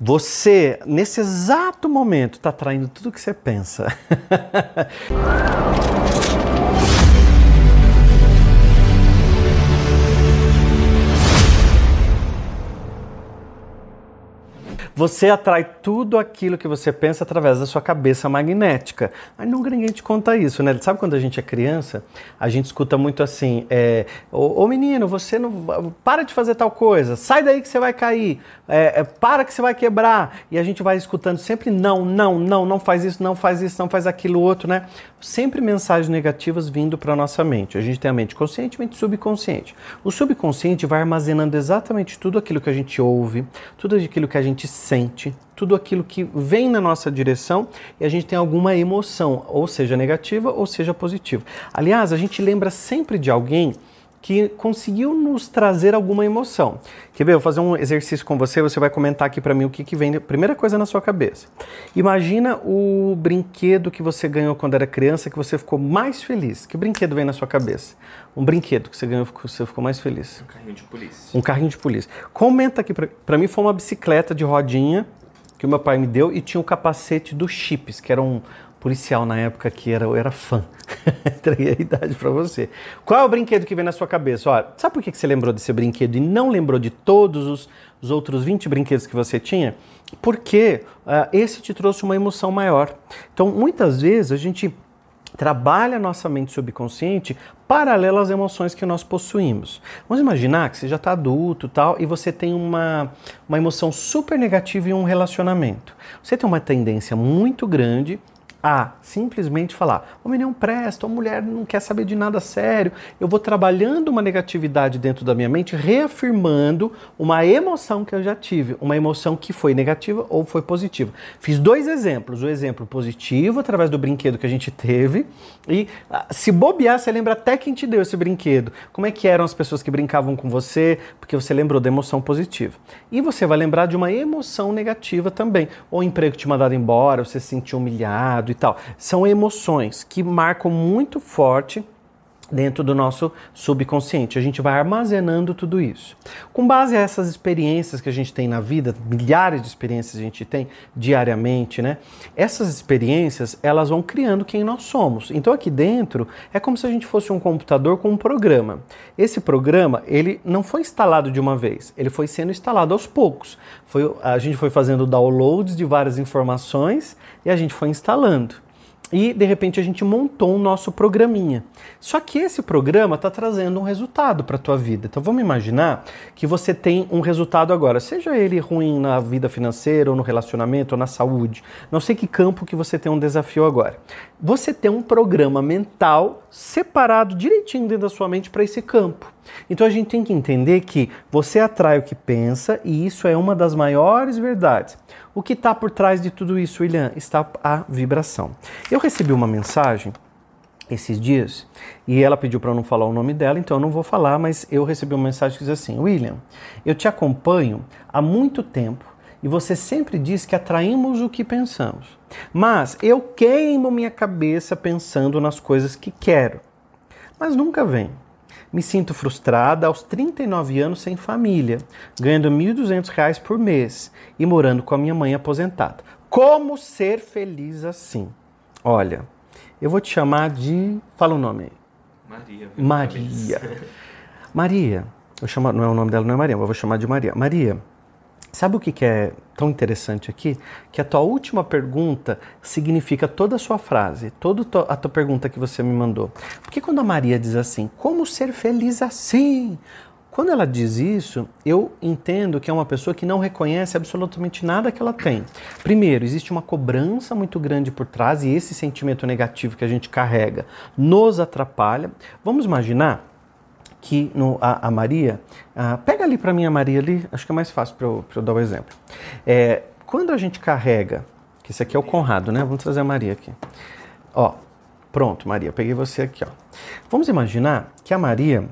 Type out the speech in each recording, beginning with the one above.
Você, nesse exato momento, está traindo tudo que você pensa. Você atrai tudo aquilo que você pensa através da sua cabeça magnética. Mas nunca ninguém te conta isso, né? Sabe quando a gente é criança, a gente escuta muito assim: é, ô, ô menino, você não. Para de fazer tal coisa, sai daí que você vai cair, é, é, para que você vai quebrar. E a gente vai escutando sempre: não, não, não, não faz isso, não faz isso, não faz aquilo outro, né? Sempre mensagens negativas vindo para nossa mente. A gente tem a mente consciente e mente subconsciente. O subconsciente vai armazenando exatamente tudo aquilo que a gente ouve, tudo aquilo que a gente tudo aquilo que vem na nossa direção e a gente tem alguma emoção, ou seja negativa ou seja positiva. Aliás, a gente lembra sempre de alguém que conseguiu nos trazer alguma emoção. Quer ver? Eu vou fazer um exercício com você, você vai comentar aqui para mim o que, que vem, primeira coisa na sua cabeça. Imagina o brinquedo que você ganhou quando era criança, que você ficou mais feliz. Que brinquedo vem na sua cabeça? Um brinquedo que você ganhou, que você ficou mais feliz. Um carrinho de polícia. Um carrinho de polícia. Comenta aqui, para mim foi uma bicicleta de rodinha que o meu pai me deu e tinha o capacete do Chips, que era um, policial na época que era, eu era fã. Entreguei a idade para você. Qual é o brinquedo que vem na sua cabeça? Olha, sabe por que você lembrou desse brinquedo e não lembrou de todos os, os outros 20 brinquedos que você tinha? Porque uh, esse te trouxe uma emoção maior. Então, muitas vezes a gente trabalha a nossa mente subconsciente paralela às emoções que nós possuímos. Vamos imaginar que você já está adulto tal, e você tem uma, uma emoção super negativa em um relacionamento. Você tem uma tendência muito grande a simplesmente falar: o menino presta, a mulher não quer saber de nada sério. Eu vou trabalhando uma negatividade dentro da minha mente, reafirmando uma emoção que eu já tive, uma emoção que foi negativa ou foi positiva. Fiz dois exemplos: o exemplo positivo, através do brinquedo que a gente teve, e ah, se bobear, você lembra até quem te deu esse brinquedo. Como é que eram as pessoas que brincavam com você, porque você lembrou da emoção positiva. E você vai lembrar de uma emoção negativa também. Ou o emprego te mandado embora, você se sentiu humilhado e tal. São emoções que marcam muito forte dentro do nosso subconsciente. A gente vai armazenando tudo isso. Com base a essas experiências que a gente tem na vida, milhares de experiências a gente tem diariamente, né? Essas experiências, elas vão criando quem nós somos. Então aqui dentro é como se a gente fosse um computador com um programa. Esse programa, ele não foi instalado de uma vez, ele foi sendo instalado aos poucos. Foi, a gente foi fazendo downloads de várias informações e a gente foi instalando e de repente a gente montou um nosso programinha. Só que esse programa está trazendo um resultado para a tua vida. Então vamos imaginar que você tem um resultado agora, seja ele ruim na vida financeira ou no relacionamento ou na saúde, não sei que campo que você tem um desafio agora. Você tem um programa mental separado direitinho dentro da sua mente para esse campo. Então a gente tem que entender que você atrai o que pensa e isso é uma das maiores verdades. O que está por trás de tudo isso, William? Está a vibração. Eu recebi uma mensagem esses dias e ela pediu para eu não falar o nome dela, então eu não vou falar, mas eu recebi uma mensagem que diz assim: William, eu te acompanho há muito tempo e você sempre diz que atraímos o que pensamos. Mas eu queimo minha cabeça pensando nas coisas que quero, mas nunca vem. Me sinto frustrada aos 39 anos sem família, ganhando R$ 1.200 por mês e morando com a minha mãe aposentada. Como ser feliz assim? Olha, eu vou te chamar de. Fala o nome aí. Maria. Maria. Maria. Eu chamo, não é o nome dela, não é Maria, mas eu vou chamar de Maria. Maria, Sabe o que é tão interessante aqui? Que a tua última pergunta significa toda a sua frase, toda a tua pergunta que você me mandou. Porque quando a Maria diz assim, como ser feliz assim? Quando ela diz isso, eu entendo que é uma pessoa que não reconhece absolutamente nada que ela tem. Primeiro, existe uma cobrança muito grande por trás e esse sentimento negativo que a gente carrega nos atrapalha. Vamos imaginar que no, a, a Maria, uh, pega ali para mim a Maria ali, acho que é mais fácil para eu, eu, dar o um exemplo. É, quando a gente carrega, que esse aqui é o Conrado, né? Vamos trazer a Maria aqui. Ó, pronto, Maria, peguei você aqui, ó. Vamos imaginar que a Maria,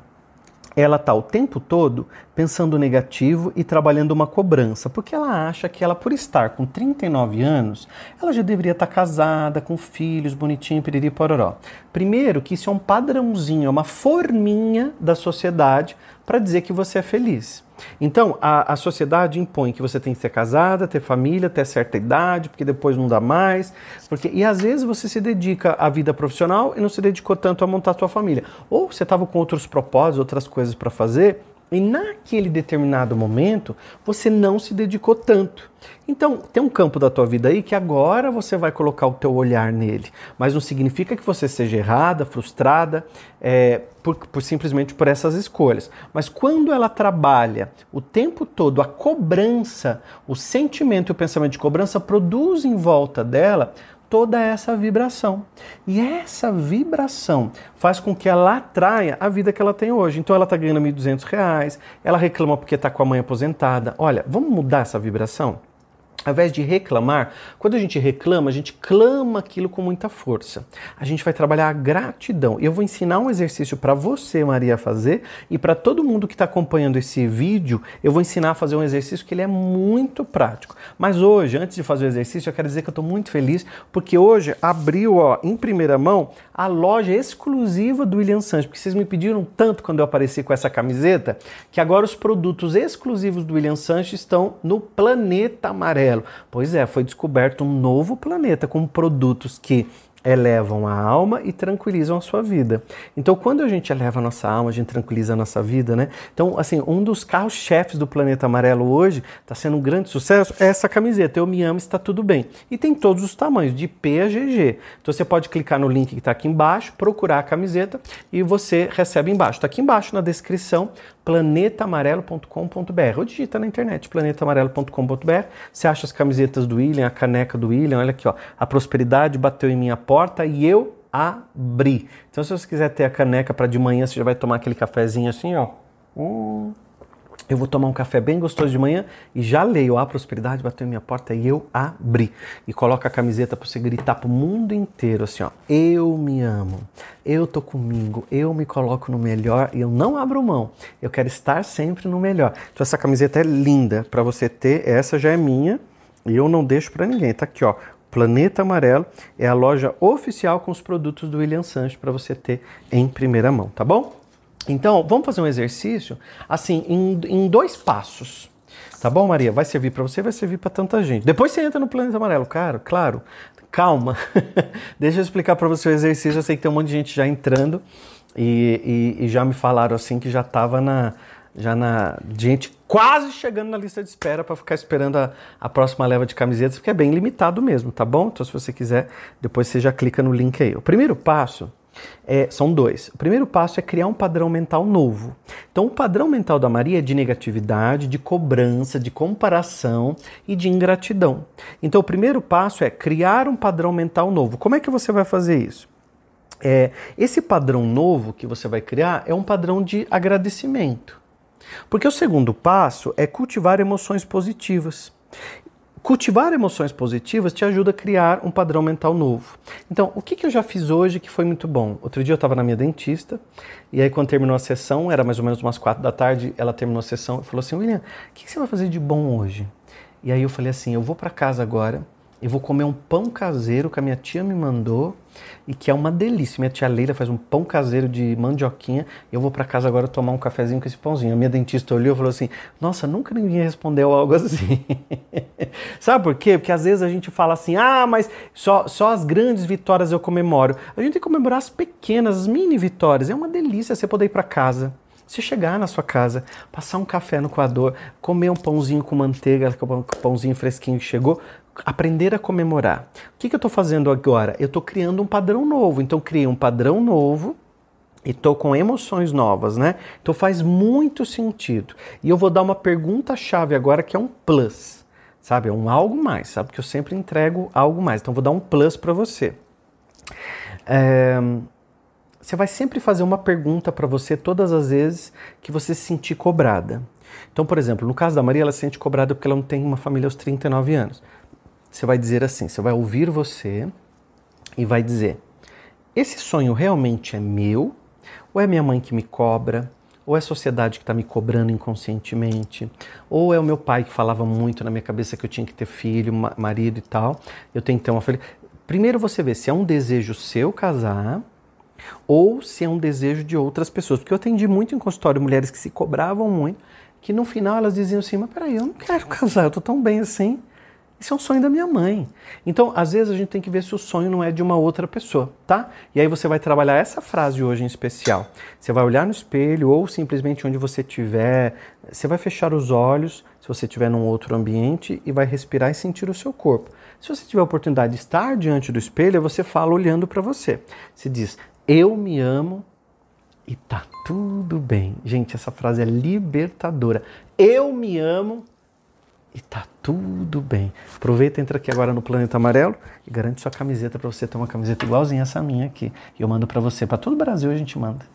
ela está o tempo todo pensando negativo e trabalhando uma cobrança, porque ela acha que ela, por estar com 39 anos, ela já deveria estar tá casada, com filhos, bonitinho, piriri, pororó. Primeiro que isso é um padrãozinho, é uma forminha da sociedade para dizer que você é feliz. Então, a, a sociedade impõe que você tem que ser casada, ter família, ter certa idade, porque depois não dá mais. Porque, e às vezes você se dedica à vida profissional e não se dedicou tanto a montar a sua família. Ou você estava com outros propósitos, outras coisas para fazer, e naquele determinado momento você não se dedicou tanto. Então, tem um campo da tua vida aí que agora você vai colocar o teu olhar nele. Mas não significa que você seja errada, frustrada, é, por, por, simplesmente por essas escolhas. Mas quando ela trabalha o tempo todo a cobrança, o sentimento e o pensamento de cobrança produz em volta dela toda essa vibração. E essa vibração faz com que ela atraia a vida que ela tem hoje. Então ela está ganhando R$ 1.200, ela reclama porque está com a mãe aposentada. Olha, vamos mudar essa vibração? Ao invés de reclamar, quando a gente reclama, a gente clama aquilo com muita força. A gente vai trabalhar a gratidão. Eu vou ensinar um exercício para você, Maria, fazer e para todo mundo que está acompanhando esse vídeo, eu vou ensinar a fazer um exercício que ele é muito prático. Mas hoje, antes de fazer o exercício, eu quero dizer que eu estou muito feliz porque hoje abriu ó, em primeira mão a loja exclusiva do William Sanches, porque vocês me pediram tanto quando eu apareci com essa camiseta que agora os produtos exclusivos do William Sanches estão no Planeta Amarelo. Pois é, foi descoberto um novo planeta com produtos que elevam a alma e tranquilizam a sua vida. Então, quando a gente eleva a nossa alma, a gente tranquiliza a nossa vida, né? Então, assim, um dos carros-chefes do Planeta Amarelo hoje está sendo um grande sucesso é essa camiseta. Eu me amo, está tudo bem. E tem todos os tamanhos, de P a GG. Então, você pode clicar no link que está aqui embaixo, procurar a camiseta e você recebe embaixo. Está aqui embaixo na descrição planetamarelo.com.br ou digita na internet planetamarelo.com.br. Você acha as camisetas do William, a caneca do William, olha aqui, ó. A prosperidade bateu em minha porta e eu abri. Então se você quiser ter a caneca para de manhã, você já vai tomar aquele cafezinho assim, ó. Hum eu vou tomar um café bem gostoso de manhã e já leio a prosperidade bateu em minha porta e eu abri. E coloca a camiseta para você gritar pro mundo inteiro assim, ó, eu me amo. Eu tô comigo, eu me coloco no melhor e eu não abro mão. Eu quero estar sempre no melhor. Então essa camiseta é linda para você ter, essa já é minha e eu não deixo para ninguém. Tá aqui, ó. Planeta Amarelo é a loja oficial com os produtos do William Sanches para você ter em primeira mão, tá bom? Então, vamos fazer um exercício assim, em, em dois passos. Tá bom, Maria? Vai servir para você, vai servir para tanta gente. Depois você entra no Planeta Amarelo, cara, claro. Calma. Deixa eu explicar para você o exercício. Eu sei que tem um monte de gente já entrando e, e, e já me falaram assim que já estava na já na gente quase chegando na lista de espera para ficar esperando a, a próxima leva de camisetas, porque é bem limitado mesmo, tá bom? Então, se você quiser, depois você já clica no link aí. O primeiro passo é, são dois. O primeiro passo é criar um padrão mental novo. Então, o padrão mental da Maria é de negatividade, de cobrança, de comparação e de ingratidão. Então, o primeiro passo é criar um padrão mental novo. Como é que você vai fazer isso? É, esse padrão novo que você vai criar é um padrão de agradecimento. Porque o segundo passo é cultivar emoções positivas. Cultivar emoções positivas te ajuda a criar um padrão mental novo. Então, o que, que eu já fiz hoje que foi muito bom? Outro dia eu estava na minha dentista, e aí quando terminou a sessão, era mais ou menos umas quatro da tarde, ela terminou a sessão e falou assim: William, o que, que você vai fazer de bom hoje? E aí eu falei assim: eu vou para casa agora, eu vou comer um pão caseiro que a minha tia me mandou e que é uma delícia. Minha tia Leila faz um pão caseiro de mandioquinha. Eu vou para casa agora tomar um cafezinho com esse pãozinho. A minha dentista olhou e falou assim: Nossa, nunca ninguém respondeu algo assim. Sabe por quê? Porque às vezes a gente fala assim: Ah, mas só, só as grandes vitórias eu comemoro. A gente tem que comemorar as pequenas, as mini vitórias. É uma delícia você poder ir para casa. Se chegar na sua casa, passar um café no coador, comer um pãozinho com manteiga, um pãozinho fresquinho que chegou, aprender a comemorar. O que, que eu estou fazendo agora? Eu estou criando um padrão novo. Então, criei um padrão novo e estou com emoções novas, né? Então, faz muito sentido. E eu vou dar uma pergunta-chave agora que é um plus, sabe? É um algo mais, sabe? Que eu sempre entrego algo mais. Então, vou dar um plus para você. É... Você vai sempre fazer uma pergunta para você todas as vezes que você se sentir cobrada. Então, por exemplo, no caso da Maria, ela se sente cobrada porque ela não tem uma família aos 39 anos você vai dizer assim: você vai ouvir você e vai dizer: esse sonho realmente é meu? Ou é minha mãe que me cobra? Ou é a sociedade que está me cobrando inconscientemente? Ou é o meu pai que falava muito na minha cabeça que eu tinha que ter filho, marido e tal? Eu tenho ter uma filha. Primeiro você vê se é um desejo seu casar ou se é um desejo de outras pessoas. Porque eu atendi muito em consultório mulheres que se cobravam muito, que no final elas diziam assim: Mas peraí, eu não quero casar, eu tô tão bem assim. Isso é um sonho da minha mãe. Então, às vezes, a gente tem que ver se o sonho não é de uma outra pessoa, tá? E aí você vai trabalhar essa frase hoje em especial. Você vai olhar no espelho ou simplesmente onde você estiver, você vai fechar os olhos, se você estiver num outro ambiente, e vai respirar e sentir o seu corpo. Se você tiver a oportunidade de estar diante do espelho, você fala olhando para você. Se diz: Eu me amo e tá tudo bem. Gente, essa frase é libertadora. Eu me amo e tá tudo bem. Aproveita, entra aqui agora no Planeta Amarelo e garante sua camiseta para você ter uma camiseta igualzinha essa minha aqui. E eu mando para você, para todo o Brasil a gente manda.